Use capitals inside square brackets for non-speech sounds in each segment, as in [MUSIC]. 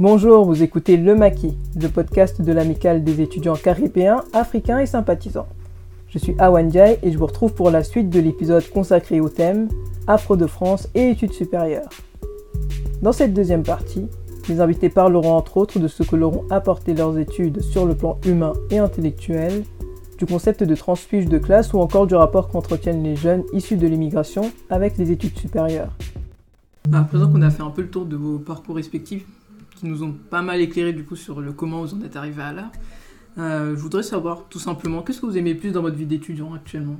Bonjour, vous écoutez Le Maquis, le podcast de l'amicale des étudiants caribéens, africains et sympathisants. Je suis Awan Jai et je vous retrouve pour la suite de l'épisode consacré au thème Afro de France et études supérieures. Dans cette deuxième partie, les invités parleront entre autres de ce que leur ont apporté leurs études sur le plan humain et intellectuel, du concept de transfuge de classe ou encore du rapport qu'entretiennent les jeunes issus de l'immigration avec les études supérieures. À présent qu'on a fait un peu le tour de vos parcours respectifs, qui nous ont pas mal éclairé du coup sur le comment vous en êtes arrivé à là, euh, je voudrais savoir tout simplement qu'est-ce que vous aimez plus dans votre vie d'étudiant actuellement?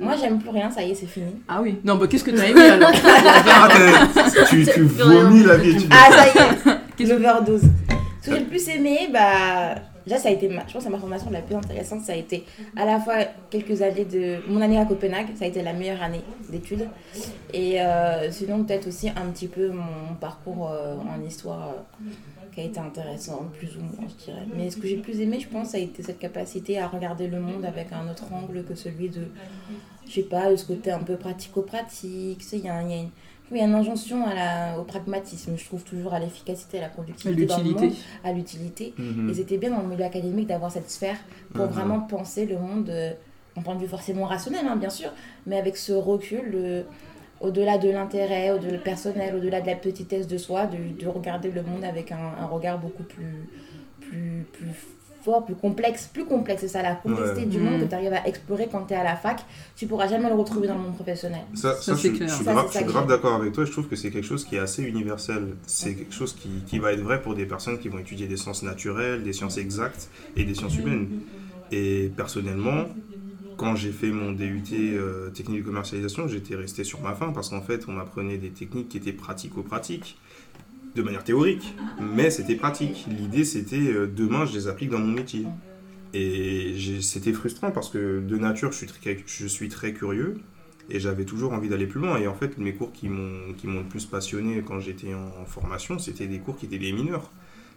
Moi, j'aime plus rien, ça y est, c'est fini. Ah oui, non, bah qu'est-ce que t'as aimé alors? [LAUGHS] Ah, tu, tu vomis la vie étudiante. Ah, ça y est, l'overdose. Ce que j'ai le plus aimé, bah, déjà, ça a été, ma, je pense, que ma formation la plus intéressante, ça a été à la fois quelques années de. Mon année à Copenhague, ça a été la meilleure année d'études. Et euh, sinon, peut-être aussi un petit peu mon parcours euh, en histoire euh, qui a été intéressant, plus ou moins, je dirais. Mais ce que j'ai plus aimé, je pense, ça a été cette capacité à regarder le monde avec un autre angle que celui de, je sais pas, ce côté un peu pratico-pratique. Il y a. a une injonction à la, au pragmatisme, je trouve toujours à l'efficacité, à la productivité, dans le L'utilité. monde, à l'utilité. Mhm. Et c'était bien dans le milieu académique d'avoir cette sphère pour Mhm. vraiment penser le monde euh, d'un point de vue forcément rationnel, hein, bien sûr, mais avec ce recul euh, au-delà de l'intérêt, au-delà du personnel, au-delà de la petitesse de soi, de, de regarder le monde avec un, un regard beaucoup plus, plus, plus fort, plus complexe, plus complexe, c'est ça, la complexité Ouais. du monde Mhm. que tu arrives à explorer quand tu es à la fac, tu pourras jamais le retrouver dans le monde professionnel. Ça, Ça, ça, c'est je, clair. je suis Ça, grave, d'accord avec toi. Je trouve que c'est quelque chose qui est assez universel. C'est quelque chose qui, qui va être vrai pour des personnes qui vont étudier des sciences naturelles, des sciences exactes et des sciences humaines. Et personnellement, quand j'ai fait mon DUT euh, technique de commercialisation, j'étais resté sur ma faim parce qu'en fait, on apprenait des techniques qui étaient pratico-pratiques, de manière théorique, mais c'était pratique. L'idée, c'était euh, demain, je les applique dans mon métier. Et c'était frustrant parce que de nature, je suis très, curieux et j'avais toujours envie d'aller plus loin. Et en fait, mes cours qui m'ont le plus passionné quand j'étais en, formation, c'était des cours qui étaient des mineurs.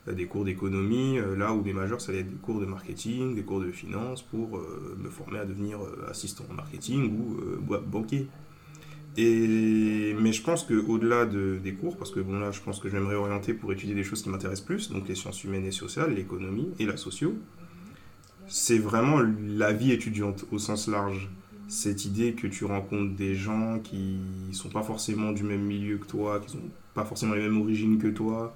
Euh, Des cours d'économie, euh, là où les majeurs, ça allait être des cours de marketing, des cours de finance pour me former à devenir assistant en marketing ou banquier. Et, mais je pense qu'au-delà de, des cours, parce que bon là je pense que je vais me réorienter pour étudier des choses qui m'intéressent plus, donc les sciences humaines et sociales, l'économie et la socio, c'est vraiment la vie étudiante au sens large. Cette idée que tu rencontres des gens qui sont pas forcément du même milieu que toi, qui sont pas forcément les mêmes origines que toi,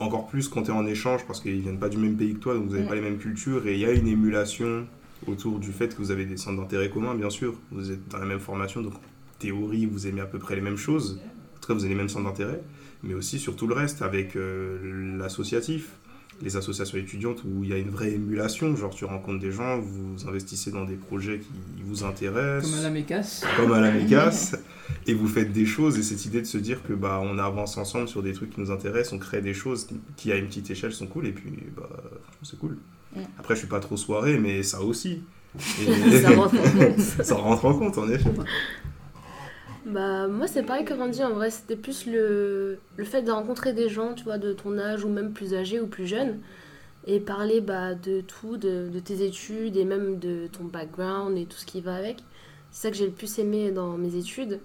encore plus quand tu es en échange parce qu'ils viennent pas du même pays que toi, donc vous n'avez Mm. pas les mêmes cultures et il y a une émulation autour du fait que vous avez des centres d'intérêt communs, bien sûr. Vous êtes dans la même formation, donc théorie, vous aimez à peu près les mêmes choses. En tout cas, vous avez les mêmes centres d'intérêt, mais aussi sur tout le reste avec euh, l'associatif, les associations étudiantes où il y a une vraie émulation. Genre, tu rencontres des gens, vous investissez dans des projets qui vous intéressent Comme à la mécasse. comme à la [LAUGHS] Mécasse, et vous faites des choses, et cette idée de se dire que bah on avance ensemble sur des trucs qui nous intéressent, on crée des choses qui à une petite échelle sont cool, et puis bah franchement c'est cool. Après je suis pas trop soirée, mais ça aussi. [LAUGHS] Et- Ça rentre en compte. [LAUGHS] ça rentre en compte en effet. Bah, moi, c'est pareil que Randy, en vrai, c'était plus le, le fait de rencontrer des gens, tu vois, de ton âge ou même plus âgés ou plus jeunes, et parler bah, de tout, de, de tes études et même de ton background et tout ce qui va avec. C'est ça que j'ai le plus aimé dans mes études.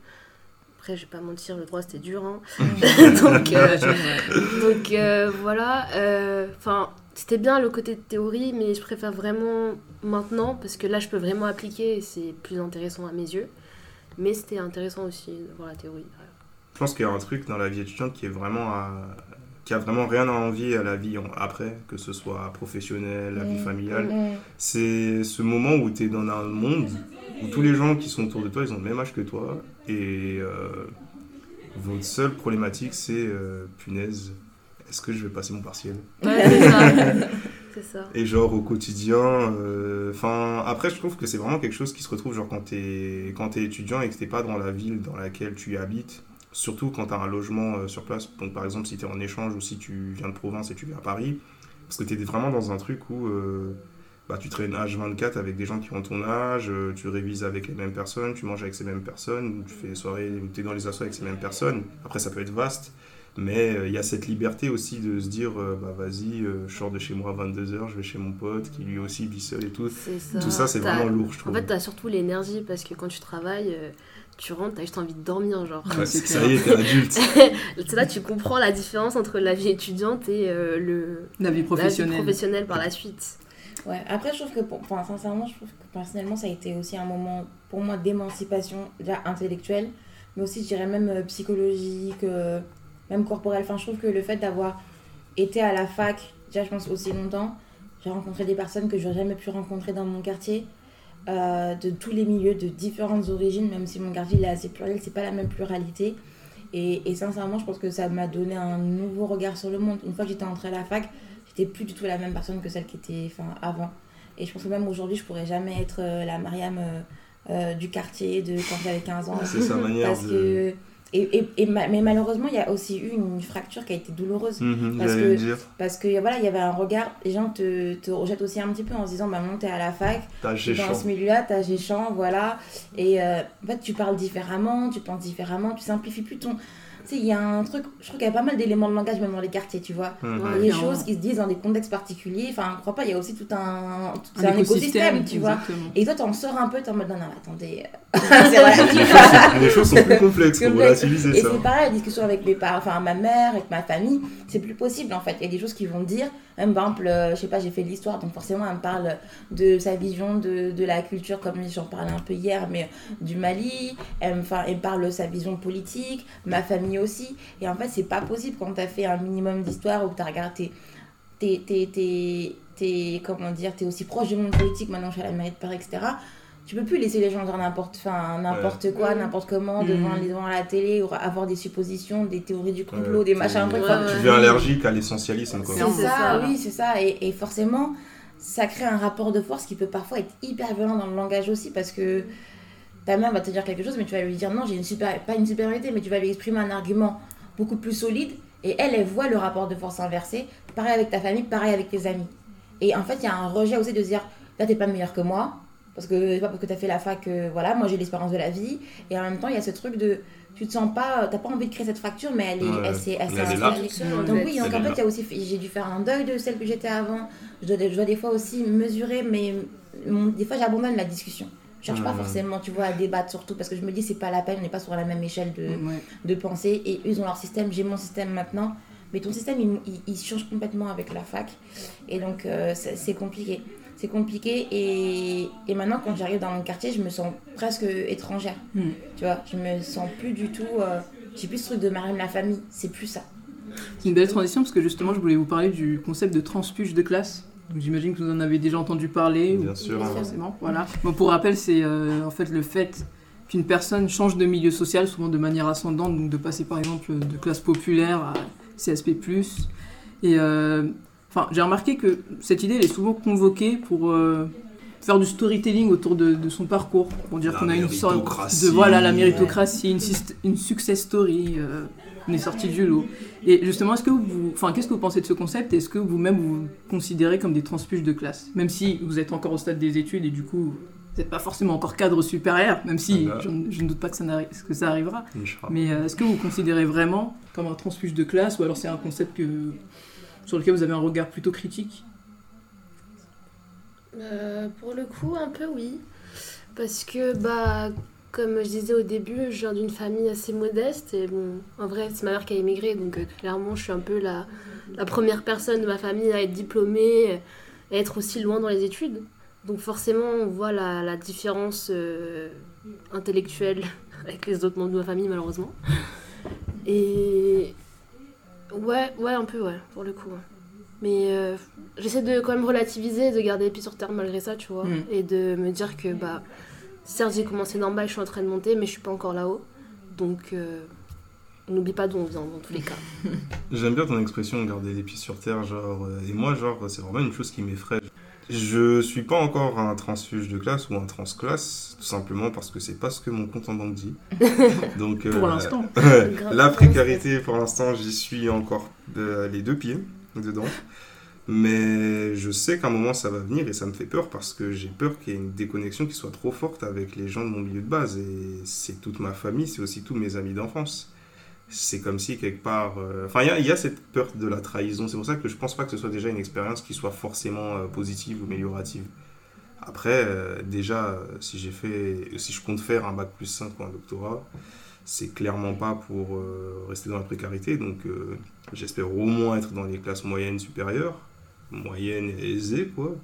Après, je vais pas mentir, le droit c'était dur. Hein. [LAUGHS] [LAUGHS] donc, euh, donc euh, voilà. euh, Enfin, c'était bien le côté de théorie, mais je préfère vraiment maintenant parce que là, je peux vraiment appliquer et c'est plus intéressant à mes yeux. Mais c'était intéressant aussi de voir la théorie. Je pense qu'il y a un truc dans la vie étudiante qui est vraiment à- qui a vraiment rien à envier à la vie en- après, que ce soit professionnelle, la vie familiale. C'est ce moment où tu es dans un monde où tous les gens qui sont autour de toi, ils ont le même âge que toi. Et euh, votre seule problématique, c'est euh, punaise, est-ce que je vais passer mon partiel? Ouais, [LAUGHS] Et genre au quotidien, euh, enfin après je trouve que c'est vraiment quelque chose qui se retrouve genre quand t'es quand t'es étudiant et que t'es pas dans la ville dans laquelle tu habites, surtout quand t'as un logement euh, sur place. Donc par exemple si t'es en échange ou si tu viens de province et tu viens à Paris, parce que t'es vraiment dans un truc où euh, bah, tu traînes H24 avec des gens qui ont ton âge, tu révises avec les mêmes personnes, tu manges avec ces mêmes personnes, tu fais des soirées où t'es dans les assos avec ces mêmes personnes. Après ça peut être vaste. Mais euh, il y a cette liberté aussi de se dire, euh, bah vas-y, euh, je sors de chez moi à 22h, je vais chez mon pote qui lui aussi vit seul et tout. Ça. Tout ça, c'est vraiment lourd, je trouve. En fait, t'as surtout l'énergie parce que quand tu travailles, euh, tu rentres, t'as juste envie de dormir, genre. Ouais, c'est ça y est, t'es adulte. [LAUGHS] C'est là tu comprends la différence entre la vie étudiante et euh, le, La vie la vie professionnelle. professionnelle par la suite. Ouais, après, je trouve que, pour, enfin, sincèrement, je trouve que personnellement, ça a été aussi un moment, pour moi, d'émancipation, déjà intellectuelle, mais aussi, je dirais, même euh, psychologique, euh, même corporelle. Enfin, je trouve que le fait d'avoir été à la fac, déjà, je pense, aussi longtemps, j'ai rencontré des personnes que j'aurais jamais pu rencontrer dans mon quartier, euh, de tous les milieux, de différentes origines, même si mon quartier il est assez pluriel, c'est pas la même pluralité. Et, et sincèrement, je pense que ça m'a donné un nouveau regard sur le monde. Une fois que j'étais entrée à la fac, j'étais plus du tout la même personne que celle qui était enfin, avant. Et je pense que même aujourd'hui, je pourrais jamais être euh, la Mariam euh, euh, du quartier de quand j'avais 15 ans. C'est sa manière Parce de. que. Et, et, et ma- mais malheureusement, il y a aussi eu une fracture qui a été douloureuse. Mhm, Parce que- dire. Parce que voilà, il y avait un regard, les gens te, te rejettent aussi un petit peu en se disant, bah non, t'es à la fac, T'as dans ce milieu-là, t'as Géchamp, voilà. Et euh, en fait, tu parles différemment, tu penses différemment, tu simplifies plus ton. Sais, il y a un truc, je trouve qu'il y a pas mal d'éléments de langage, même dans les quartiers, tu vois. Ouais. Il y a des clairement. choses qui se disent dans des contextes particuliers. Enfin, je crois pas, il y a aussi tout un, tout- Un un écosystème, tu vois. exactement. Et toi, t'en sors un peu, t'es en mode non, non, attendez. euh, [LAUGHS] [LAUGHS] c'est relatif. Les choses sont plus complexes pour relativiser Et ça. c'est pareil, la discussion avec mes parents, enfin ma mère, avec ma famille, c'est plus possible en fait. Il y a des choses qu'ils vont dire. Même par exemple, euh, je sais pas, j'ai fait l'histoire, donc forcément elle me parle de sa vision de, de la culture, comme j'en parlais un peu hier, mais du Mali. Elle me, elle parle de sa vision politique, ma famille aussi. Et en fait, c'est pas possible quand t'as fait un minimum d'histoire ou que regardé. T'es, t'es, t'es, t'es- comment dire, t'es aussi proche du monde politique, maintenant je suis à la mairie de Paris, etc. Tu peux plus laisser les gens dire n'importe, enfin, n'importe quoi, Ouais. n'importe comment, Mm. devant, devant la télé, ou avoir des suppositions, des théories du complot, Ouais, des machins, Tu ouais. deviens allergique à l'essentialisme. c'est ça, c'est ça, oui, c'est ça. Et, et forcément, ça crée un rapport de force qui peut parfois être hyper violent dans le langage aussi parce que ta mère va te dire quelque chose, mais tu vas lui dire non, j'ai une super, pas une supériorité, mais tu vas lui exprimer un argument beaucoup plus solide. Et elle, elle voit le rapport de force inversé. Pareil avec ta famille, pareil avec tes amis. Et en fait, il y a un rejet aussi de se dire là, t'es pas meilleur que moi. Parce que c'est pas parce que t'as fait la fac voilà, moi j'ai l'expérience de la vie. Et en même temps, il y a ce truc de tu te sens pas, t'as pas envie de créer cette fracture, mais elle est, Ouais. elle s'est, elle est là. Donc fait. oui, donc Elle en fait, là. il y a aussi, j'ai dû faire un deuil de celle que j'étais avant. Je dois, je dois des fois aussi mesurer, mais mon- des fois j'abandonne la discussion. Je cherche pas forcément, tu vois, à débattre surtout parce que je me dis c'est pas la peine, on n'est pas sur la même échelle de, Ouais. de pensée et eux, ils ont leur système, j'ai mon système maintenant. Mais ton système, il, il- il change complètement avec la fac. Et donc, euh, c'est compliqué. C'est compliqué. Et, et maintenant, quand j'arrive dans mon quartier, je me sens presque étrangère. Mm. Tu vois, je me sens plus du tout. euh, j'ai plus ce truc de Marine la famille. C'est plus ça. C'est une belle transition parce que justement, je voulais vous parler du concept de transfuge de classe. J'imagine que vous en avez déjà entendu parler. ou Bien sûr. Bien hein. forcément. Voilà. Bon, pour rappel, c'est euh, en fait le fait qu'une personne change de milieu social, souvent de manière ascendante, donc de passer par exemple de classe populaire à CSP+. Et euh, enfin, j'ai remarqué que cette idée, elle est souvent convoquée pour euh, faire du storytelling autour de, de son parcours, pour dire qu'on a une sorte de voilà la méritocratie, une, success story. euh, on est sorti du lot. Et justement, est-ce que vous, enfin, qu'est-ce que vous pensez de ce concept? Est-ce que vous-même vous vous considérez comme des transfuges de classe, même si vous êtes encore au stade des études et du coup vous n'êtes pas forcément encore cadre supérieur, même si Ah bah. je, je ne doute pas que ça, que ça arrivera. Mais euh, est-ce que vous vous considérez vraiment comme un transfuge de classe? Ou alors c'est un concept que, sur lequel vous avez un regard plutôt critique Euh, pour le coup, un peu oui. Parce que, bah, comme je disais au début, je viens d'une famille assez modeste. Et bon, en vrai, c'est ma mère qui a émigré. Donc, euh, clairement, je suis un peu la, la première personne de ma famille à être diplômée, à être aussi loin dans les études. Donc, forcément, on voit la, la différence euh, intellectuelle [LAUGHS] avec les autres membres de ma famille, malheureusement. Et. Ouais, ouais, un peu, ouais, pour le coup. Mais euh, j'essaie de quand même relativiser, de garder les pieds sur terre malgré ça, tu vois. Mm. Et de me dire que, bah, certes, j'ai commencé d'en bas je suis en train de monter, mais je suis pas encore là-haut. Donc, euh, n'oublie pas d'où on vient dans tous les cas. [LAUGHS] J'aime bien ton expression garder les pieds sur terre, genre. euh, et moi, genre, c'est vraiment une chose qui m'effraie. Je suis pas encore un transfuge de classe ou un transclasse, tout simplement parce que c'est pas ce que mon compte en banque dit. [LAUGHS] Donc, pour euh, l'instant [LAUGHS] ouais, Grave. la précarité, pour l'instant, j'y suis encore les deux pieds dedans. Mais je sais qu'à un moment ça va venir et ça me fait peur parce que j'ai peur qu'il y ait une déconnexion qui soit trop forte avec les gens de mon milieu de base. Et c'est toute ma famille, c'est aussi tous mes amis d'enfance. C'est comme si quelque part. euh, Enfin, il y a- cette peur de la trahison. C'est pour ça que je pense pas que ce soit déjà une expérience qui soit forcément euh, positive ou améliorative. Après, euh, déjà, si je compte faire un bac plus 5 ou un doctorat, c'est clairement pas pour rester dans la précarité. Donc, j'espère au moins être dans les classes moyennes supérieures, moyennes et aisées, quoi.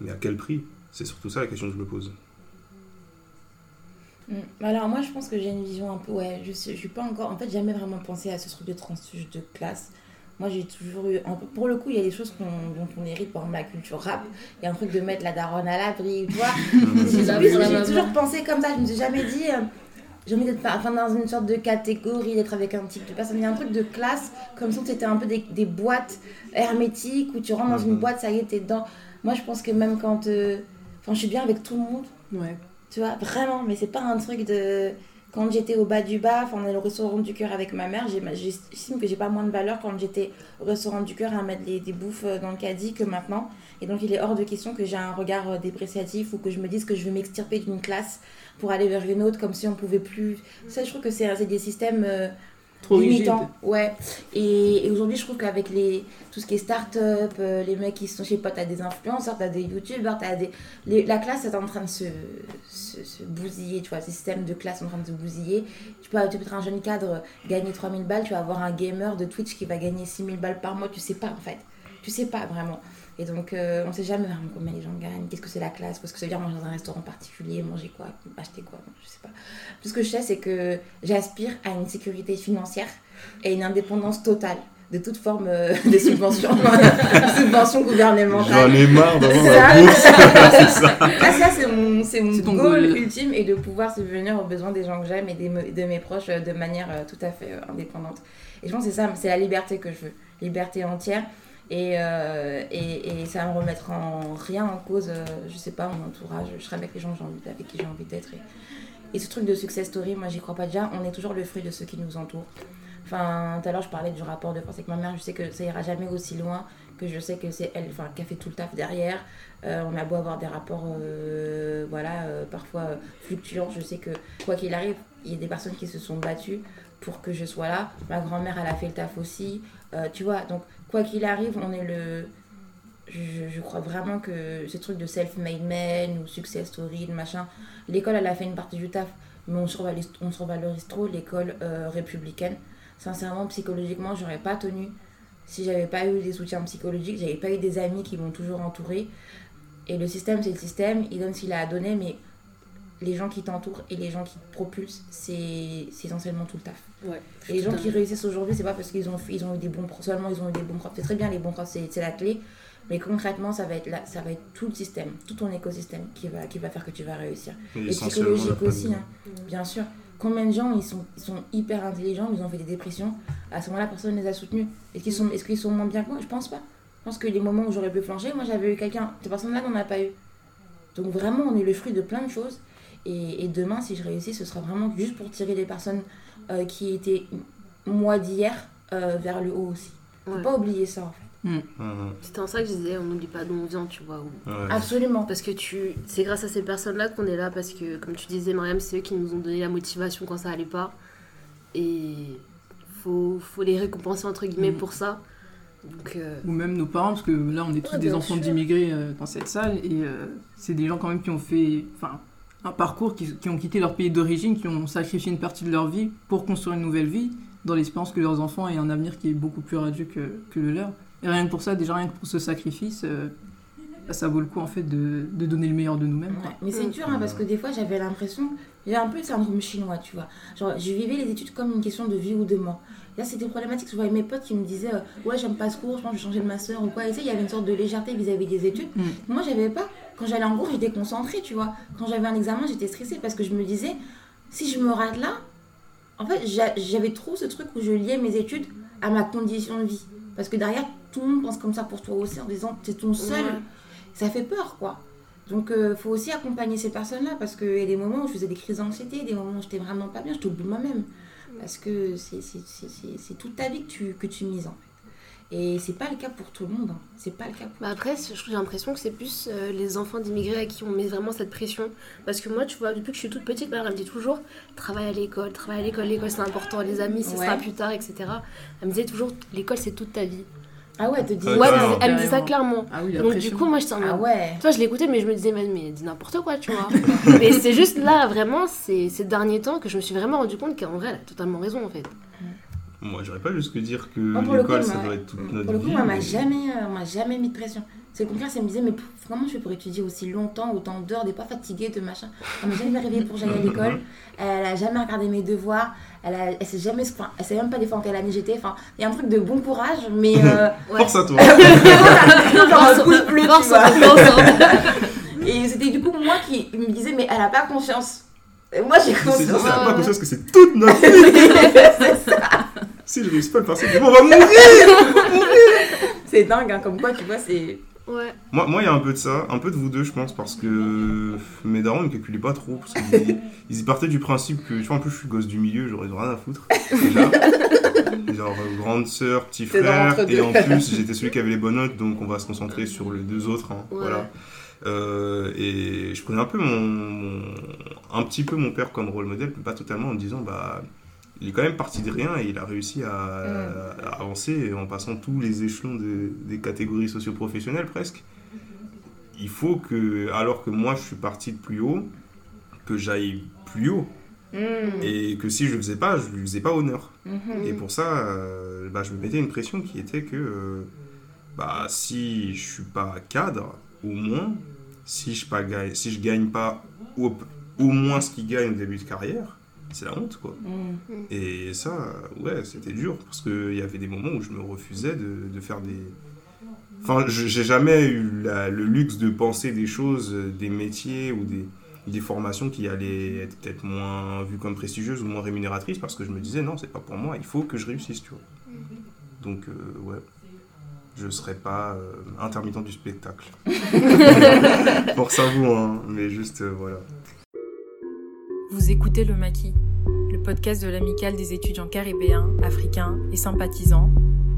Mais à quel prix? C'est surtout ça la question que je me pose. Mm. Alors moi je pense que j'ai une vision un peu ouais je suis pas encore en fait j'ai jamais vraiment pensé à ce truc de transfuge de classe. Moi j'ai toujours eu un peu pour le coup il y a des choses qu'on- dont on hérite par exemple la culture rap. Il y a un truc de mettre la daronne à l'abri tu vois. [LAUGHS] J'ai toujours pensé comme ça. Je me suis jamais dit euh, j'ai envie d'être enfin, dans une sorte de catégorie d'être avec un type de personne. Il y a un truc de classe comme si c'était un peu des, des boîtes hermétiques où tu rentres dans une Mhm. boîte ça y est t'es dedans. Moi je pense que même quand euh, enfin je suis bien avec tout le monde. Ouais. Tu vois, vraiment, mais c'est pas un truc de. Quand j'étais au bas du bas, on est au restaurant du cœur avec ma mère, j'estime que j'ai pas moins de valeur quand j'étais au restaurant du cœur à mettre des bouffes euh, dans le caddie que maintenant. Et donc, il est hors de question que j'ai un regard euh, dépréciatif ou que je me dise que je vais m'extirper d'une classe pour aller vers une autre comme si on pouvait plus. Ça, je trouve que c'est c'est des systèmes. euh, Trop limitant. Ouais. Et, aujourd'hui, je trouve qu'avec les, tout ce qui est start-up, euh, les mecs qui sont, je sais pas, t'as des influenceurs, t'as des youtubeurs, t'as des. les- la classe est en train de se, se, bousiller, tu vois, ces systèmes de classe sont en train de se bousiller. Tu peux, tu peux être un jeune cadre, gagner 3000 balles, tu vas avoir un gamer de Twitch qui va gagner 6000 balles par mois, tu sais pas en fait. Tu sais pas vraiment. Et donc, euh, on sait jamais vraiment combien les gens gagnent, qu'est-ce que c'est la classe, qu'est-ce que ça veut dire manger dans un restaurant particulier, manger quoi, acheter quoi, je sais pas. Tout ce que je sais, c'est que j'aspire à une sécurité financière et une indépendance totale de toute forme euh, [LAUGHS] de subvention, [LAUGHS] subvention gouvernementale. J'en ai marre d'avoir Ça, la bourse. [LAUGHS] c'est ça. Ah, ça, c'est mon, c'est mon goal, goal. ultime et de pouvoir subvenir aux besoins des gens que j'aime et des de mes proches euh, de manière euh, tout à fait euh, indépendante. Et je pense que c'est ça, c'est la liberté que je veux. Liberté entière. Et, euh, et, et ça me remettre en rien en cause, euh, je sais pas, mon entourage. Je serai avec les gens envie, avec qui j'ai envie d'être. Et, et ce truc de success story, moi, j'y crois pas déjà. On est toujours le fruit de ceux qui nous entourent. Enfin, tout à l'heure, je parlais du rapport de force avec ma mère. Je sais que ça ira jamais aussi loin que je sais que c'est elle enfin, qui a fait tout le taf derrière. Euh, on a beau avoir des rapports, euh, voilà, euh, parfois fluctuants. Je sais que quoi qu'il arrive, il y a des personnes qui se sont battues pour que je sois là. Ma grand-mère, elle a fait le taf aussi. Euh, tu vois, donc quoi qu'il arrive, on est le. Je, crois vraiment que ce truc de self-made man ou success story, machin, l'école, elle a fait une partie du taf, mais on survalorise, on trop l'école euh, républicaine. Sincèrement, psychologiquement, j'aurais pas tenu si j'avais pas eu des soutiens psychologiques, j'avais pas eu des amis qui m'ont toujours entouré. Et le système, c'est le système, il donne ce qu'il a à donner, mais les gens qui t'entourent et les gens qui te propulsent, c'est essentiellement tout le taf. Ouais. Et les gens qui réussissent aujourd'hui, c'est pas parce qu'ils ont, ils ont eu des bons profs, seulement ils ont eu des bons profs. C'est très bien, les bons profs, c'est c'est la clé. Mais concrètement, ça va, être là, ça va être tout le système, tout ton écosystème qui va, qui va faire que tu vas réussir. Et la psychologique aussi, hein, bien sûr. Combien de gens ils sont, ils sont hyper intelligents, ils ont fait des dépressions, à ce moment-là, personne ne les a soutenus. Est-ce qu'ils sont, est qu'ils sont moins bien que moi? Je pense pas. Je pense que les moments où j'aurais pu flancher, moi j'avais eu quelqu'un, cette personne-là n'en a pas eu. Donc vraiment, on est le fruit de plein de choses. Et, et demain, si je réussis, ce sera vraiment juste pour tirer les personnes euh, qui étaient moi d'hier euh, vers le haut aussi. Faut Ouais. pas oublier ça en fait. Mhm. C'était en ça que je disais, on n'oublie pas d'où on vient, tu vois. ou- Ouais. Absolument. Parce que tu, c'est grâce à ces personnes-là qu'on est là, parce que, comme tu disais, Mariam, c'est eux qui nous ont donné la motivation quand ça allait pas. Et faut, faut les récompenser, entre guillemets, Mm. pour ça. Donc, euh, Ou même nos parents, parce que là, on est tous Ouais, des enfants d'immigrés euh, dans cette salle, et euh, c'est des gens quand même qui ont fait enfin, un parcours, qui, qui ont quitté leur pays d'origine, qui ont sacrifié une partie de leur vie pour construire une nouvelle vie, dans l'espérance que leurs enfants aient un avenir qui est beaucoup plus radieux que, que le leur. Et rien que pour ça, déjà rien que pour ce sacrifice, euh, bah, ça vaut le coup en fait de, de donner le meilleur de nous-mêmes. Ouais, mais c'est dur hein, parce que des fois j'avais l'impression, j'ai un peu le syndrome chinois, tu vois. Genre, je vivais les études comme une question de vie ou de mort. Là, c'était problématique. Je voyais mes potes qui me disaient euh, Ouais, j'aime pas ce cours, je pense que je vais changer de master ou quoi. Et sais, il y avait une sorte de légèreté vis-à-vis des études. Mm. Moi, j'avais pas. Quand j'allais en cours, j'étais concentrée, tu vois. Quand j'avais un examen, j'étais stressée parce que je me disais Si je me rate là, en fait, j'a- j'avais trop ce truc où je liais mes études à ma condition de vie. Parce que derrière, tout le monde pense comme ça pour toi aussi en disant C'est ton seul Ouais. ça fait peur quoi. Donc il faut aussi accompagner ces personnes-là parce qu'il y a des moments où je faisais des crises d'anxiété, des moments où j'étais vraiment pas bien, je t'oublie moi-même. Parce que c'est toute ta vie que tu, que tu mises en fait. Et c'est pas le cas pour tout le monde. hein. C'est pas le cas. Bah après, j'ai l'impression que c'est plus euh, les enfants d'immigrés à qui on met vraiment cette pression. Parce que moi, tu vois, depuis que je suis toute petite, ma mère elle me dit toujours travaille à l'école, travaille à l'école, l'école c'est important, les amis, ce Ouais. sera plus tard, etc. Elle me disait toujours l'école c'est toute ta vie. Ah ouais, te dis. Ouais, elle me dit ça clairement. Ah oui, Donc pression. du coup, moi, j'étais en mode. Ah ouais. Tu vois, je l'écoutais, mais je me disais, mais, mais dis n'importe quoi, tu vois. [LAUGHS] mais c'est juste là, vraiment, c'est ces derniers temps que je me suis vraiment rendu compte qu'en vrai, elle a totalement raison, en fait. Moi, j'aurais pas jusque dire que l'école, ça doit être toute notre Pour le coup, vie. moi, on m'a mais- jamais, euh, jamais mis de pression. C'est le contraire, ça me disait, mais comment je fais pour étudier aussi longtemps, autant d'heures, d'être pas fatiguée, de machin. Elle m'a jamais réveillée pour j'aille [LAUGHS] à l'école. Elle a jamais regardé mes devoirs. Elle, a, elle sait jamais, enfin, elle sait même pas des fois en quelle année j'étais. Enfin, il y a un truc de bon courage, mais. Euh, [LAUGHS] Ouais. Force à toi. [LAUGHS] genre Force. Et c'était du coup moi qui me disais, mais elle a pas conscience. Et moi, j'ai C'est ça, c'est Ouais, pas conscience que c'est toute notre vie. Si je réussis pas le bon, on va mourir. C'est dingue, hein, comme quoi, tu vois, c'est. Ouais. Moi, moi, il y a un peu de ça, un peu de vous deux, je pense, parce que mes darons ne calculaient pas trop, parce qu'ils [LAUGHS] ils partaient du principe que, tu vois, en plus, je suis gosse du milieu, j'aurais rien à foutre, [LAUGHS] déjà. Genre, euh, grande sœur, petit frère, et en plus, j'étais celui qui avait les bonnes notes, donc on va se concentrer sur les deux autres, hein, Ouais. voilà. Euh, et je connais un peu mon, mon- un petit peu mon père comme rôle modèle, mais pas totalement en me disant, bah, il est quand même parti de rien et il a réussi à, à avancer en passant tous les échelons de- des catégories socio-professionnelles presque. Il faut que, alors que moi je suis parti de plus haut, que j'aille plus haut Hmm. et que si je le faisais pas, je lui faisais pas honneur. Mhm. Et pour ça, euh, bah, je me mettais une pression qui était que euh, bah, si je suis pas cadre, au moins, si je pas gagne, si je gagne pas au, au moins ce qu'il gagne au début de carrière, c'est la honte quoi. Hmm. Et ça, ouais, c'était dur parce qu'il y avait des moments où je me refusais de, de faire des. Enfin, je- j'ai jamais eu la- le luxe de penser des choses, euh, des métiers ou des, des formations qui allaient être peut-être moins vues comme prestigieuses ou moins rémunératrices parce que je me disais non, c'est pas pour moi, il faut que je réussisse, tu vois. Donc, euh, ouais, je serais pas euh, intermittent du spectacle. [LAUGHS] pour ça, vous, hein, mais juste, euh, voilà. Vous écoutez Le Maquis, le podcast de l'amicale des étudiants caribéens, africains et sympathisants,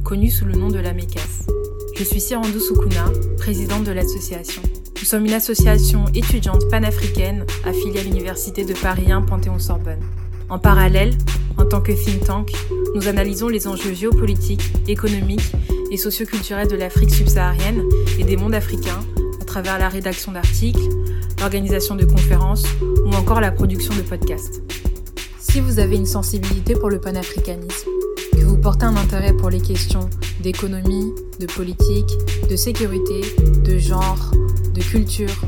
connu sous le nom de la MECAS. Je suis Sirandou Soukouna, présidente de l'association. Nous sommes une association étudiante panafricaine affiliée à l'Université de Paris 1 Panthéon-Sorbonne. En parallèle, en tant que think tank, nous analysons les enjeux géopolitiques, économiques et socioculturels de l'Afrique subsaharienne et des mondes africains à travers la rédaction d'articles, l'organisation de conférences ou encore la production de podcasts. Si vous avez une sensibilité pour le panafricanisme, que vous portez un intérêt pour les questions d'économie, de politique, de sécurité, de genre, de culture,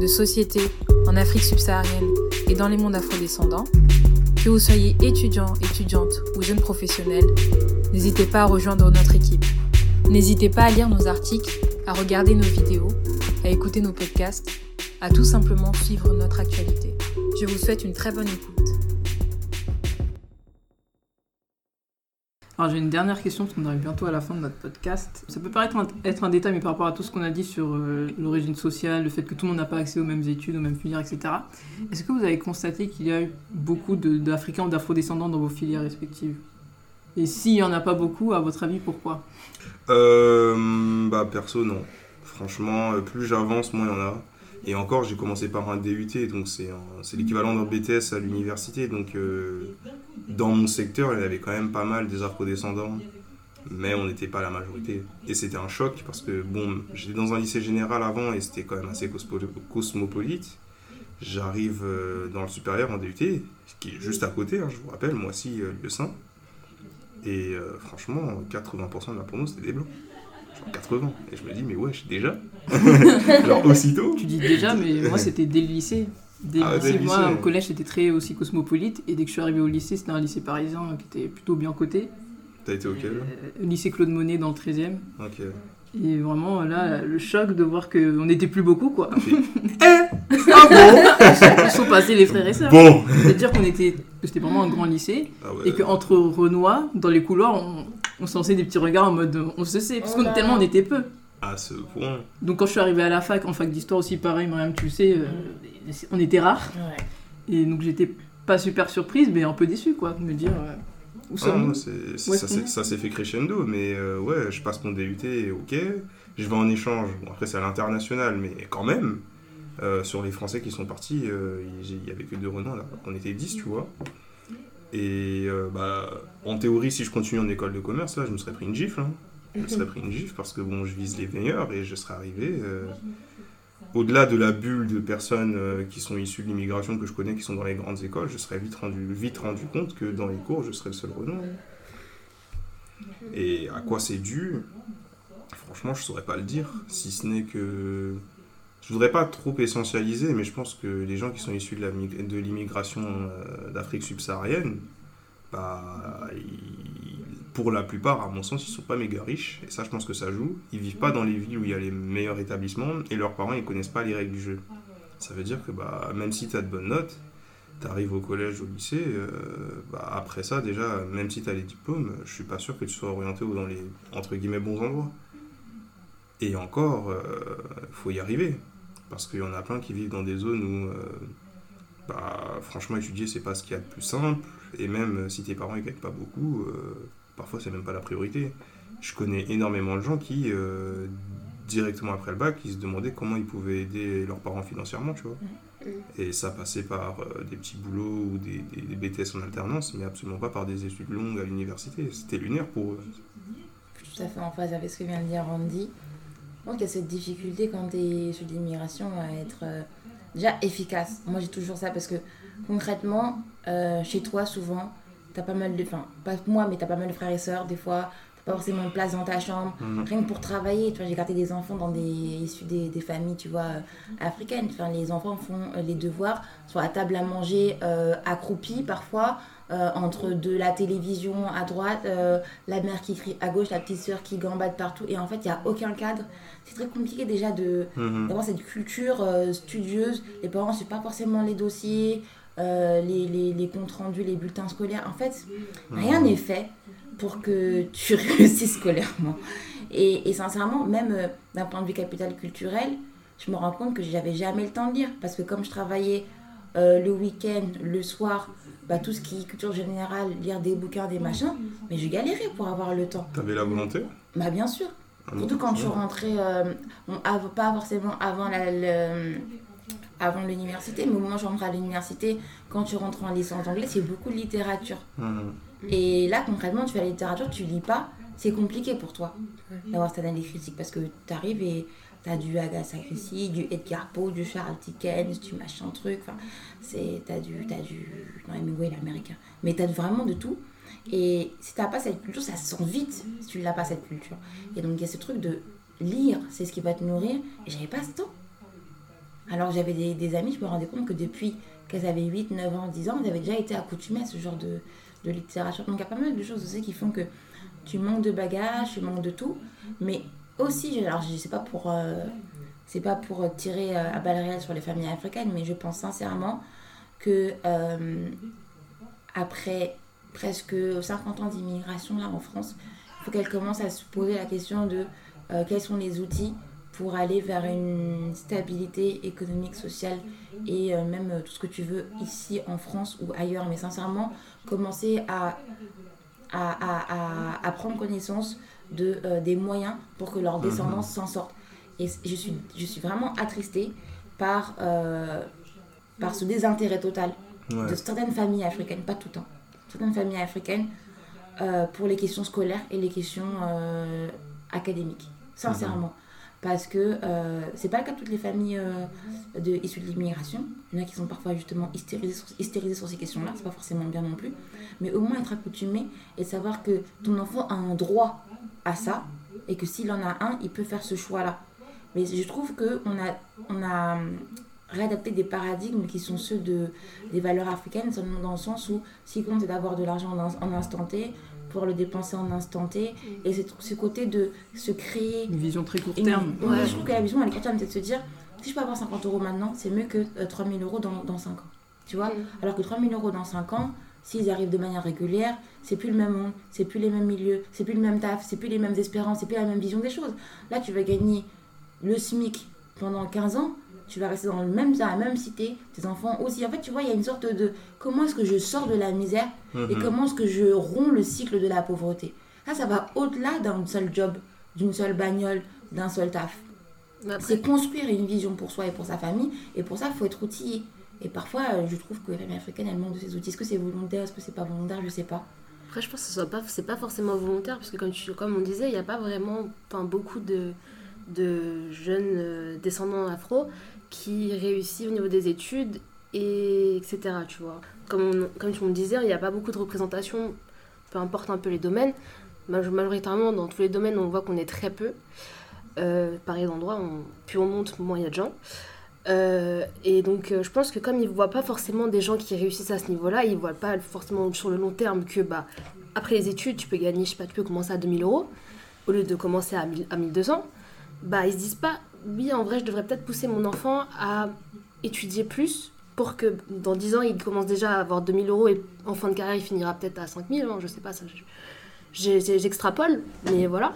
de société en Afrique subsaharienne et dans les mondes afrodescendants, que vous soyez étudiant, étudiante ou jeune professionnel, n'hésitez pas à rejoindre notre équipe. N'hésitez pas à lire nos articles, à regarder nos vidéos, à écouter nos podcasts, à tout simplement suivre notre actualité. Je vous souhaite une très bonne écoute. Alors j'ai une dernière question parce qu'on arrive bientôt à la fin de notre podcast. Ça peut paraître un, être un détail, mais par rapport à tout ce qu'on a dit sur euh, l'origine sociale, le fait que tout le monde n'a pas accès aux mêmes études, aux mêmes filières, etc. Est-ce que vous avez constaté qu'il y a eu beaucoup d'Africains ou d'Afro-descendants dans vos filières respectives? Et s'il n'y en a pas beaucoup, à votre avis, pourquoi? Euh, bah perso non. Franchement, euh, plus j'avance, moins il y en a. Et encore, j'ai commencé par un DUT, donc c'est l'équivalent d'un BTS à l'université. Donc euh, dans mon secteur, il y avait quand même pas mal des afro-descendants, mais on n'était pas la majorité. Et c'était un choc parce que bon, j'étais dans un lycée général avant et c'était quand même assez cosmopolite. J'arrive euh, dans le supérieur en DUT, qui est juste à côté, hein, je vous rappelle, moi aussi, le sein. Et franchement, 80% de la promo, c'était des blancs. Genre 80. Et je me dis, mais wesh, déjà [LAUGHS] Alors aussitôt Tu dis déjà, mais [LAUGHS] moi c'était dès le lycée. Dès le Ah, dès lycée, le moi lycée. au collège c'était très aussi cosmopolite et dès que je suis arrivé au lycée c'était un lycée parisien qui était plutôt bien coté. T'as été auquel Euh, lycée Claude Monet dans le 13e. Ok. Et vraiment là le choc de voir qu'on n'était plus beaucoup quoi. Ah [LAUGHS] Ils sont passés les frères et sœurs. Bon C'est-à-dire qu'on était, que c'était vraiment un grand lycée ah ouais. et qu'entre Renoir, dans les couloirs, on, on se lançait des petits regards en mode on se sait, parce Oh qu'on tellement on était peu. À ce point. Donc quand je suis arrivée à la fac, en fac d'histoire aussi pareil, Mariam tu le sais, euh, on était rares. Ouais. Et donc j'étais pas super surprise, mais un peu déçue quoi, de me dire euh, Où Ah, moi, ça s'est fait crescendo, mais euh, ouais, je passe mon DUT, ok. Je vais en échange. Bon, après, c'est à l'international, mais quand même, euh, sur les Français qui sont partis, euh, il y avait que deux Renault, là. On était 10, tu vois. Et euh, bah, en théorie, si je continue en école de commerce, là, je me serais pris une gifle. hein. Je me serais pris une gifle parce que bon, je vise les meilleurs et je serais arrivé. au-delà de la bulle de personnes qui sont issues de l'immigration que je connais, qui sont dans les grandes écoles, je serais vite rendu, vite rendu compte que dans les cours, je serais le seul Renault. Et à quoi c'est dû? Franchement, je saurais pas le dire. Si ce n'est que. Je voudrais pas trop essentialiser, mais je pense que les gens qui sont issus de l'immigration euh, d'Afrique subsaharienne, bah, pour la plupart, à mon sens, ils sont pas méga riches. Et ça, je pense que ça joue. Ils vivent pas dans les villes où il y a les meilleurs établissements et leurs parents, ils connaissent pas les règles du jeu. Ça veut dire que bah, même si tu as de bonnes notes, tu arrives au collège, au lycée, euh, bah, après ça, déjà, même si tu as les diplômes, je suis pas sûr que tu sois orienté dans les, entre guillemets, bons endroits. Et encore, il faut y arriver. Parce qu'il y en a plein qui vivent dans des zones où, euh, bah, franchement, étudier, c'est pas ce qu'il y a de plus simple. Et même euh, si tes parents ne gagnent pas beaucoup, euh, parfois, c'est même pas la priorité. Je connais énormément de gens qui, euh, directement après le bac, ils se demandaient comment ils pouvaient aider leurs parents financièrement, tu vois. Et ça passait par des petits boulots ou des, des- des BTS en alternance, mais absolument pas par des études longues à l'université. C'était lunaire pour eux. Je suis tout à fait en phase avec ce que vient de dire Randy. Je qu'il y a cette difficulté quand tu es sur l'immigration à être euh, déjà efficace. Moi, j'ai toujours ça parce que concrètement, euh, chez toi, souvent, tu as pas mal de. Enfin, pas moi, mais tu as pas mal de frères et sœurs. Des fois, pas forcément de place dans ta chambre. Mhm. Rien que pour travailler, tu vois, j'ai gardé des enfants dans des issus des, des familles, tu vois, euh, africaines. Enfin, les enfants font euh, les devoirs, sont à table à manger, euh, accroupis parfois, euh, entre de la télévision à droite, euh, la mère qui crie à gauche, la petite sœur qui gambade partout. Et en fait, il n'y a aucun cadre. C'est très compliqué déjà de d'avoir cette culture studieuse. Les parents ne suivent pas forcément les dossiers, les, les, les comptes rendus, les bulletins scolaires. En fait, rien n'est fait pour que tu [LAUGHS] réussisses scolairement. Et, et sincèrement, même euh, d'un point de vue capital culturel, je me rends compte que j'avais jamais le temps de lire. Parce que comme je travaillais euh, le week-end, le soir, bah, tout ce qui est culture générale, lire des bouquins, des machins, mais je galérais pour avoir le temps. T'avais la volonté? Bah bien sûr. Ah Surtout quand tu rentrais, euh, pas forcément avant la- le- avant l'université, mais au moment où je rentrais à l'université, quand tu rentres en licence d'anglais, c'est beaucoup de littérature. Mhm. Et là, concrètement, tu fais la littérature, tu lis pas, c'est compliqué pour toi d'avoir cette analyse critique parce que tu arrives et tu as du Agatha Christie, du Edgar Poe, du Charles Dickens, du machin truc. Enfin, c'est t'as du t'as du non Hemingway il est américain, mais tu as vraiment de tout. Et si t'as pas cette culture, ça se sent vite si tu l'as pas cette culture. Et donc il y a ce truc de lire, c'est ce qui va te nourrir. Et j'avais pas ce temps. Alors j'avais des, amis, je me rendais compte que depuis qu'elles avaient 8, 9 ans, 10 ans, elles avaient déjà été accoutumées à ce genre de, littérature. Donc il y a pas mal de choses aussi qui font que tu manques de bagages, tu manques de tout. Mais aussi, alors je sais pas pour, euh, c'est pas pour tirer euh, à balles réelles sur les familles africaines, mais je pense sincèrement que euh, après presque 50 ans d'immigration là en France, il faut qu'elle commence à se poser la question de euh, quels sont les outils pour aller vers une stabilité économique, sociale et euh, même euh, tout ce que tu veux ici en France ou ailleurs. Mais sincèrement, commencer à, à, à, à- prendre connaissance de, euh, des moyens pour que leurs Mhm. descendants s'en sortent. Et je suis, je suis vraiment attristée par, euh, par ce désintérêt total Ouais. de certaines familles africaines, pas tout le temps, certaines familles africaines euh, pour les questions scolaires et les questions académiques, sincèrement. Parce que euh, c'est pas le cas de toutes les familles euh, de, issues de l'immigration. Il y en a qui sont parfois justement hystérisées sur, ces questions-là, c'est pas forcément bien non plus. Mais au moins être accoutumé et savoir que ton enfant a un droit à ça et que s'il en a un, il peut faire ce choix-là. Mais je trouve qu'on a, on a hum, réadapté des paradigmes qui sont ceux de, des valeurs africaines, dans le sens où ce qui compte, c'est d'avoir de l'argent en, en instant T, pouvoir le dépenser en instant T, et c'est ce côté de se créer Une vision très court une- terme. Ouais, je trouve que la vision, elle est court terme, c'est de se dire si je peux avoir 50 euros maintenant, c'est mieux que euh, 3000 euros dans, dans 5 ans. Tu vois? Alors que 3000 euros dans 5 ans, s'ils arrivent de manière régulière, c'est plus le même monde, c'est plus les mêmes milieux, c'est plus le même taf, c'est plus les mêmes espérances, c'est plus la même vision des choses. Là, tu vas gagner le SMIC pendant 15 ans, tu vas rester dans, le même, dans la même cité, tes enfants aussi. En fait, tu vois, il y a une sorte de comment est-ce que je sors de la misère et Mhm. comment est-ce que je romps le cycle de la pauvreté. Ça, ça va au-delà d'un seul job, d'une seule bagnole, d'un seul taf. C'est construire une vision pour soi et pour sa famille. Et pour ça, il faut être outillé. Et parfois, euh, je trouve que la famille africaine, elle manque de ces outils. Est-ce que c'est volontaire? Est-ce que c'est pas volontaire? Je sais pas. Après, je pense que ce pas, c'est pas forcément volontaire, parce que comme, tu, comme on disait, il n'y a pas vraiment enfin, beaucoup de, de jeunes euh, descendants afro qui réussissent au niveau des études, et etc. Comme, comme tu me disais, il n'y a pas beaucoup de représentation, peu importe un peu les domaines. Maj- Majoritairement, dans tous les domaines, on voit qu'on est très peu. Euh, pareil d'endroits, on, plus on monte, moins il y a de gens. Euh, et donc, euh, je pense que comme ils ne voient pas forcément des gens qui réussissent à ce niveau-là, ils ne voient pas forcément sur le long terme que bah, après les études, tu peux gagner, je sais pas, tu peux commencer à 2000 euros au lieu de commencer à, 1000 à 1200. Bah, ils se disent pas, oui, en vrai, je devrais peut-être pousser mon enfant à étudier plus pour que dans 10 ans, il commence déjà à avoir 2000 euros et en fin de carrière, il finira peut-être à 5000. hein, je sais pas, ça, j'extrapole, mais voilà.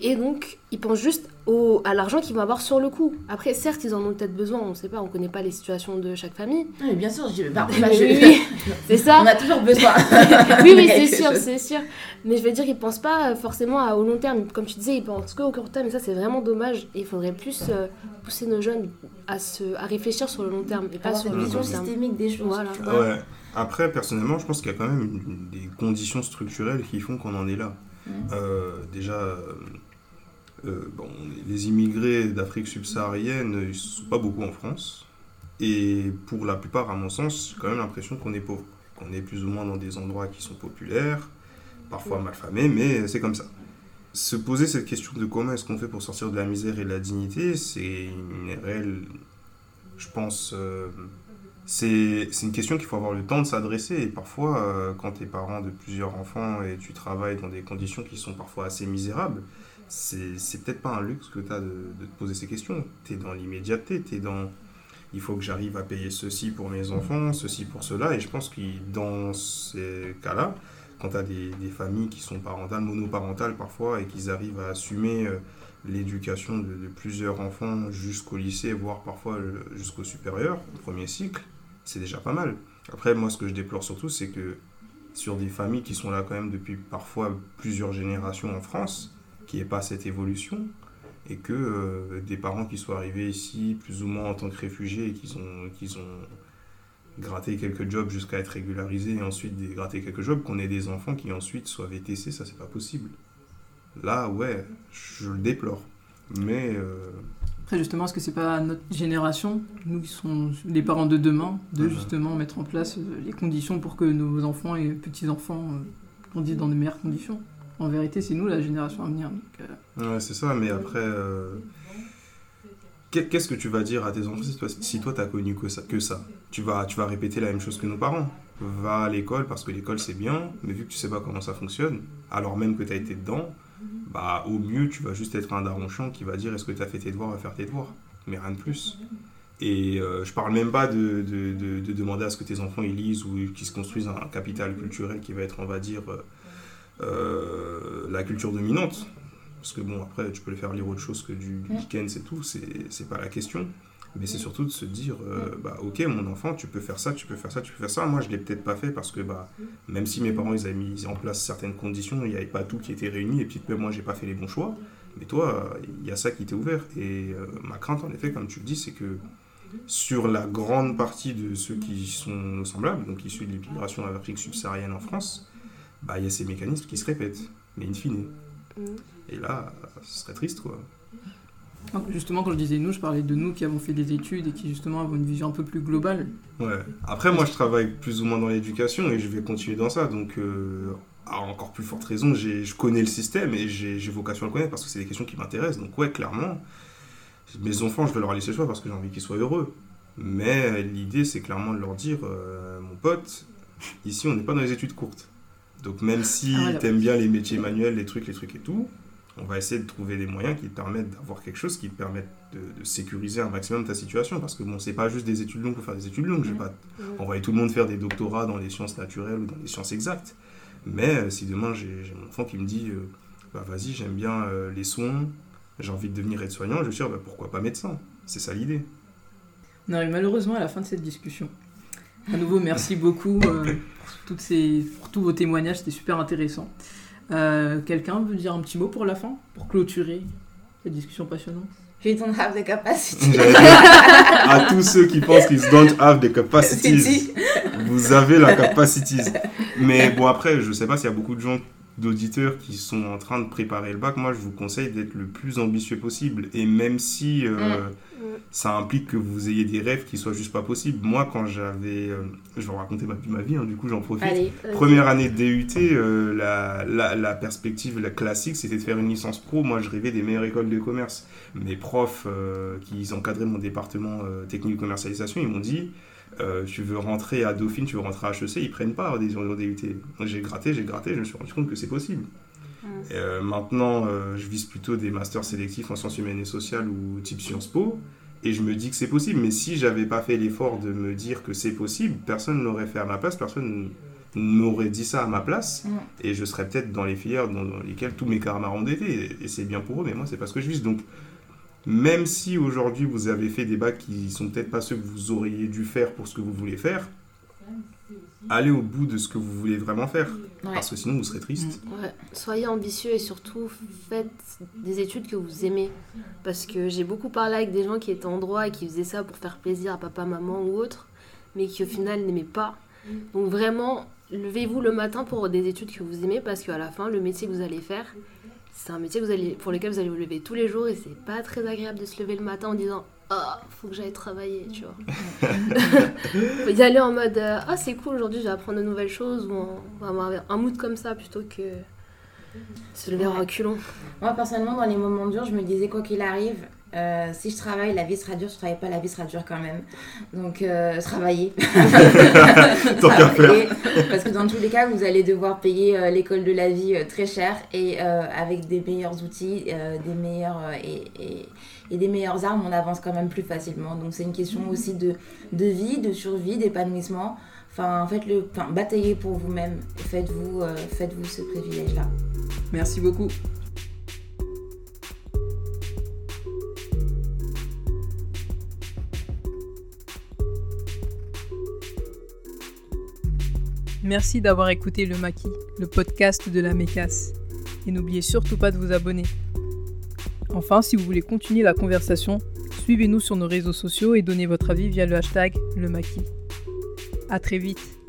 Et donc, ils pensent juste au, à l'argent qu'ils vont avoir sur le coup. Après, certes, ils en ont peut-être besoin, on ne sait pas, on connaît pas les situations de chaque famille. Mais bien sûr, je, bah, Oui, bah, je- [LAUGHS] oui, c'est ça. on a toujours besoin. [LAUGHS] oui, oui, c'est [LAUGHS] sûr, c'est sûr. Mais je veux dire, ils pensent pas forcément à, au long terme. Comme tu disais, ils pensent qu'au court terme. Et ça, c'est vraiment dommage. Et il faudrait plus euh, pousser nos jeunes à, se, à réfléchir sur le long terme et pas sur une vision systémique des choses. Voilà. Ouais. Après, personnellement, je pense qu'il y a quand même une- des conditions structurelles qui font qu'on en est là. Mhm. Euh, déjà, euh, euh, bon, les immigrés d'Afrique subsaharienne, ils ne sont pas beaucoup en France. Et pour la plupart, à mon sens, j'ai quand même l'impression qu'on est pauvre. Qu'on est plus ou moins dans des endroits qui sont populaires, parfois mal famés, mais c'est comme ça. Se poser cette question de comment est-ce qu'on fait pour sortir de la misère et de la dignité, c'est une réelle, je pense, euh, c'est c'est une question qu'il faut avoir le temps de s'adresser. Et parfois, euh, quand tu es parent de plusieurs enfants et tu travailles dans des conditions qui sont parfois assez misérables, c'est peut-être pas un luxe que tu as de, te poser ces questions. Tu es dans l'immédiateté, tu es dans il faut que j'arrive à payer ceci pour mes enfants, ceci pour cela. Et je pense que dans ces cas-là, quand tu as des, familles qui sont parentales, monoparentales parfois, et qu'ils arrivent à assumer euh, l'éducation de, de plusieurs enfants jusqu'au lycée, voire parfois le- jusqu'au supérieur, au premier cycle, c'est déjà pas mal. Après, moi, ce que je déplore surtout, c'est que sur des familles qui sont là quand même depuis parfois plusieurs générations en France, qu'il n'y ait pas cette évolution, et que euh, des parents qui soient arrivés ici plus ou moins en tant que réfugiés et qu'ils ont, qu'ils ont gratté quelques jobs jusqu'à être régularisés et ensuite des, gratter quelques jobs, qu'on ait des enfants qui ensuite soient VTC, ça c'est pas possible. Là, ouais, je le déplore. Mais euh, Après, justement, est-ce que c'est pas notre génération, nous qui sommes les parents de demain, de Mhm. justement mettre en place euh, les conditions pour que nos enfants et petits-enfants grandissent dans de meilleures conditions? En vérité, c'est nous la génération à venir. euh, Ouais, c'est ça, mais après, euh, qu'est- qu'est-ce que tu vas dire à tes enfants si toi, toi t'as connu que ça, que ça? Tu, vas, tu vas répéter la même chose que nos parents. Va à l'école parce que l'école c'est bien, mais vu que tu sais pas comment ça fonctionne, alors même que tu as été dedans, bah au mieux tu vas juste être un daron chiant qui va dire est-ce que tu as fait tes devoirs, va faire tes devoirs, mais rien de plus. Et euh, je parle même pas de, de, de- de demander à ce que tes enfants ils lisent ou qu'ils se construisent un capital culturel qui va être, on va dire, la culture dominante. Parce que bon, après, tu peux les faire lire autre chose que du. Dickens et tout, c'est c'est pas la question. Mais c'est surtout de se dire, euh, bah ok, mon enfant, tu peux faire ça, tu peux faire ça, tu peux faire ça. Moi, je l'ai peut-être pas fait parce que, bah, même si mes parents, ils avaient mis en place certaines conditions, il n'y avait pas tout qui était réuni, et puis même moi, j'ai pas fait les bons choix. Mais toi, il y a ça qui t'est ouvert. Et euh, ma crainte, en effet, comme tu le dis, c'est que sur la grande partie de ceux qui sont semblables, donc issus de l'immigration Afrique subsaharienne en France, bah, il y a ces mécanismes qui se répètent, mais in fine. Mhm. Et là, ce serait triste, quoi. donc, justement, quand je disais nous, je parlais de nous qui avons fait des études et qui justement avons une vision un peu plus globale. Ouais. Après, moi, je travaille plus ou moins dans l'éducation et je vais continuer dans ça. Donc, euh, à encore plus forte raison, j'ai- je connais le système et j'ai j'ai vocation à le connaître parce que c'est des questions qui m'intéressent. Donc, ouais, clairement, mes enfants, je vais leur laisser le choix parce que j'ai envie qu'ils soient heureux. Mais l'idée, c'est clairement de leur dire, euh, mon pote, ici, on n'est pas dans les études courtes. Donc, même si Ah, voilà. t'aimes bien les métiers manuels, les trucs, les trucs et tout, on va essayer de trouver des moyens qui te permettent d'avoir quelque chose qui te permette de, de sécuriser un maximum ta situation. Parce que bon, c'est pas juste des études longues pour faire des études longues. Je vais pas envoyer tout le monde faire des doctorats dans les sciences naturelles ou dans les sciences exactes. Mais euh, si demain j'ai mon enfant qui me dit, euh, bah vas-y, j'aime bien euh, les soins, j'ai envie de devenir aide-soignant, je suis dit, bah, pourquoi pas médecin? C'est ça l'idée. On arrive malheureusement à la fin de cette discussion. À nouveau, merci beaucoup euh, pour, toutes ces, pour tous vos témoignages, c'était super intéressant. Euh, Quelqu'un veut dire un petit mot pour la fin, pour clôturer cette discussion passionnante? You don't have the capacity. [LAUGHS] à tous ceux qui pensent qu'ils don't have the capacities, vous avez la capacity. Mais bon, après, je sais pas s'il y a beaucoup de gens d'auditeurs qui sont en train de préparer le bac, moi je vous conseille d'être le plus ambitieux possible. Et même si euh, Mm. ça implique que vous ayez des rêves qui soient juste pas possibles. Moi, quand j'avais. euh, je vais vous raconter ma, ma vie, hein, du coup j'en profite. Allez. Première année de DUT, euh, la, la, la perspective la classique, c'était de faire une licence pro. Moi, je rêvais des meilleures écoles de commerce. Mes profs qui encadraient mon département technique de commercialisation, ils m'ont dit euh, Tu veux rentrer à Dauphine, tu veux rentrer à HEC, ils prennent pas des de DUT. J'ai gratté, j'ai gratté, je me suis rendu compte que c'est possible. Euh, maintenant, euh, je vise plutôt des masters sélectifs en sciences humaines et sociales ou type Sciences Po. Et je me dis que c'est possible. Mais si j'avais pas fait l'effort de me dire que c'est possible, personne ne l'aurait fait à ma place, personne m'aurait dit ça à ma place. Mm. Et je serais peut-être dans les filières dans, dans lesquelles tous mes camarades étaient. Et, et c'est bien pour eux, mais moi, c'est pas ce que je vise. Donc, même si aujourd'hui vous avez fait des bacs qui sont peut-être pas ceux que vous auriez dû faire pour ce que vous voulez faire, allez au bout de ce que vous voulez vraiment faire. Ouais. Parce que sinon, vous serez triste. Ouais, soyez ambitieux et surtout faites des études que vous aimez. Parce que j'ai beaucoup parlé avec des gens qui étaient en droit et qui faisaient ça pour faire plaisir à papa, maman ou autre, mais qui au final n'aimaient pas. Donc vraiment, levez-vous le matin pour des études que vous aimez parce qu'à la fin, le métier que vous allez faire, c'est un métier que vous allez, pour lequel vous allez vous lever tous les jours et c'est pas très agréable de se lever le matin en disant Ah, faut que j'aille travailler, tu vois. [LAUGHS] [LAUGHS] faut y aller en mode Ah, c'est cool, aujourd'hui je vais apprendre de nouvelles choses ou en- on va avoir un mood comme ça plutôt que se lever en Ouais. reculons. Moi, personnellement, dans les moments durs, je me disais, quoi qu'il arrive, euh, si je travaille, la vie sera dure. Si je travaille pas, la vie sera dure quand même. Donc, euh, travaillez. [LAUGHS] Tant qu'à faire. Travaillez. Parce que dans tous les cas, vous allez devoir payer euh, l'école de la vie euh, très cher et euh, avec des meilleurs outils, euh, des meilleurs, euh, et, et- et des meilleures armes, on avance quand même plus facilement. Donc, c'est une question aussi de, de vie, de survie, d'épanouissement. Enfin, faites-le, enfin, bataillez pour vous-même. Faites-vous euh, faites-vous ce privilège-là. Merci beaucoup. Merci d'avoir écouté Le Maquis, le podcast de la Mécasse. Et n'oubliez surtout pas de vous abonner. Enfin, si vous voulez continuer la conversation, suivez-nous sur nos réseaux sociaux et donnez votre avis via le hashtag Le Maquis. À très vite.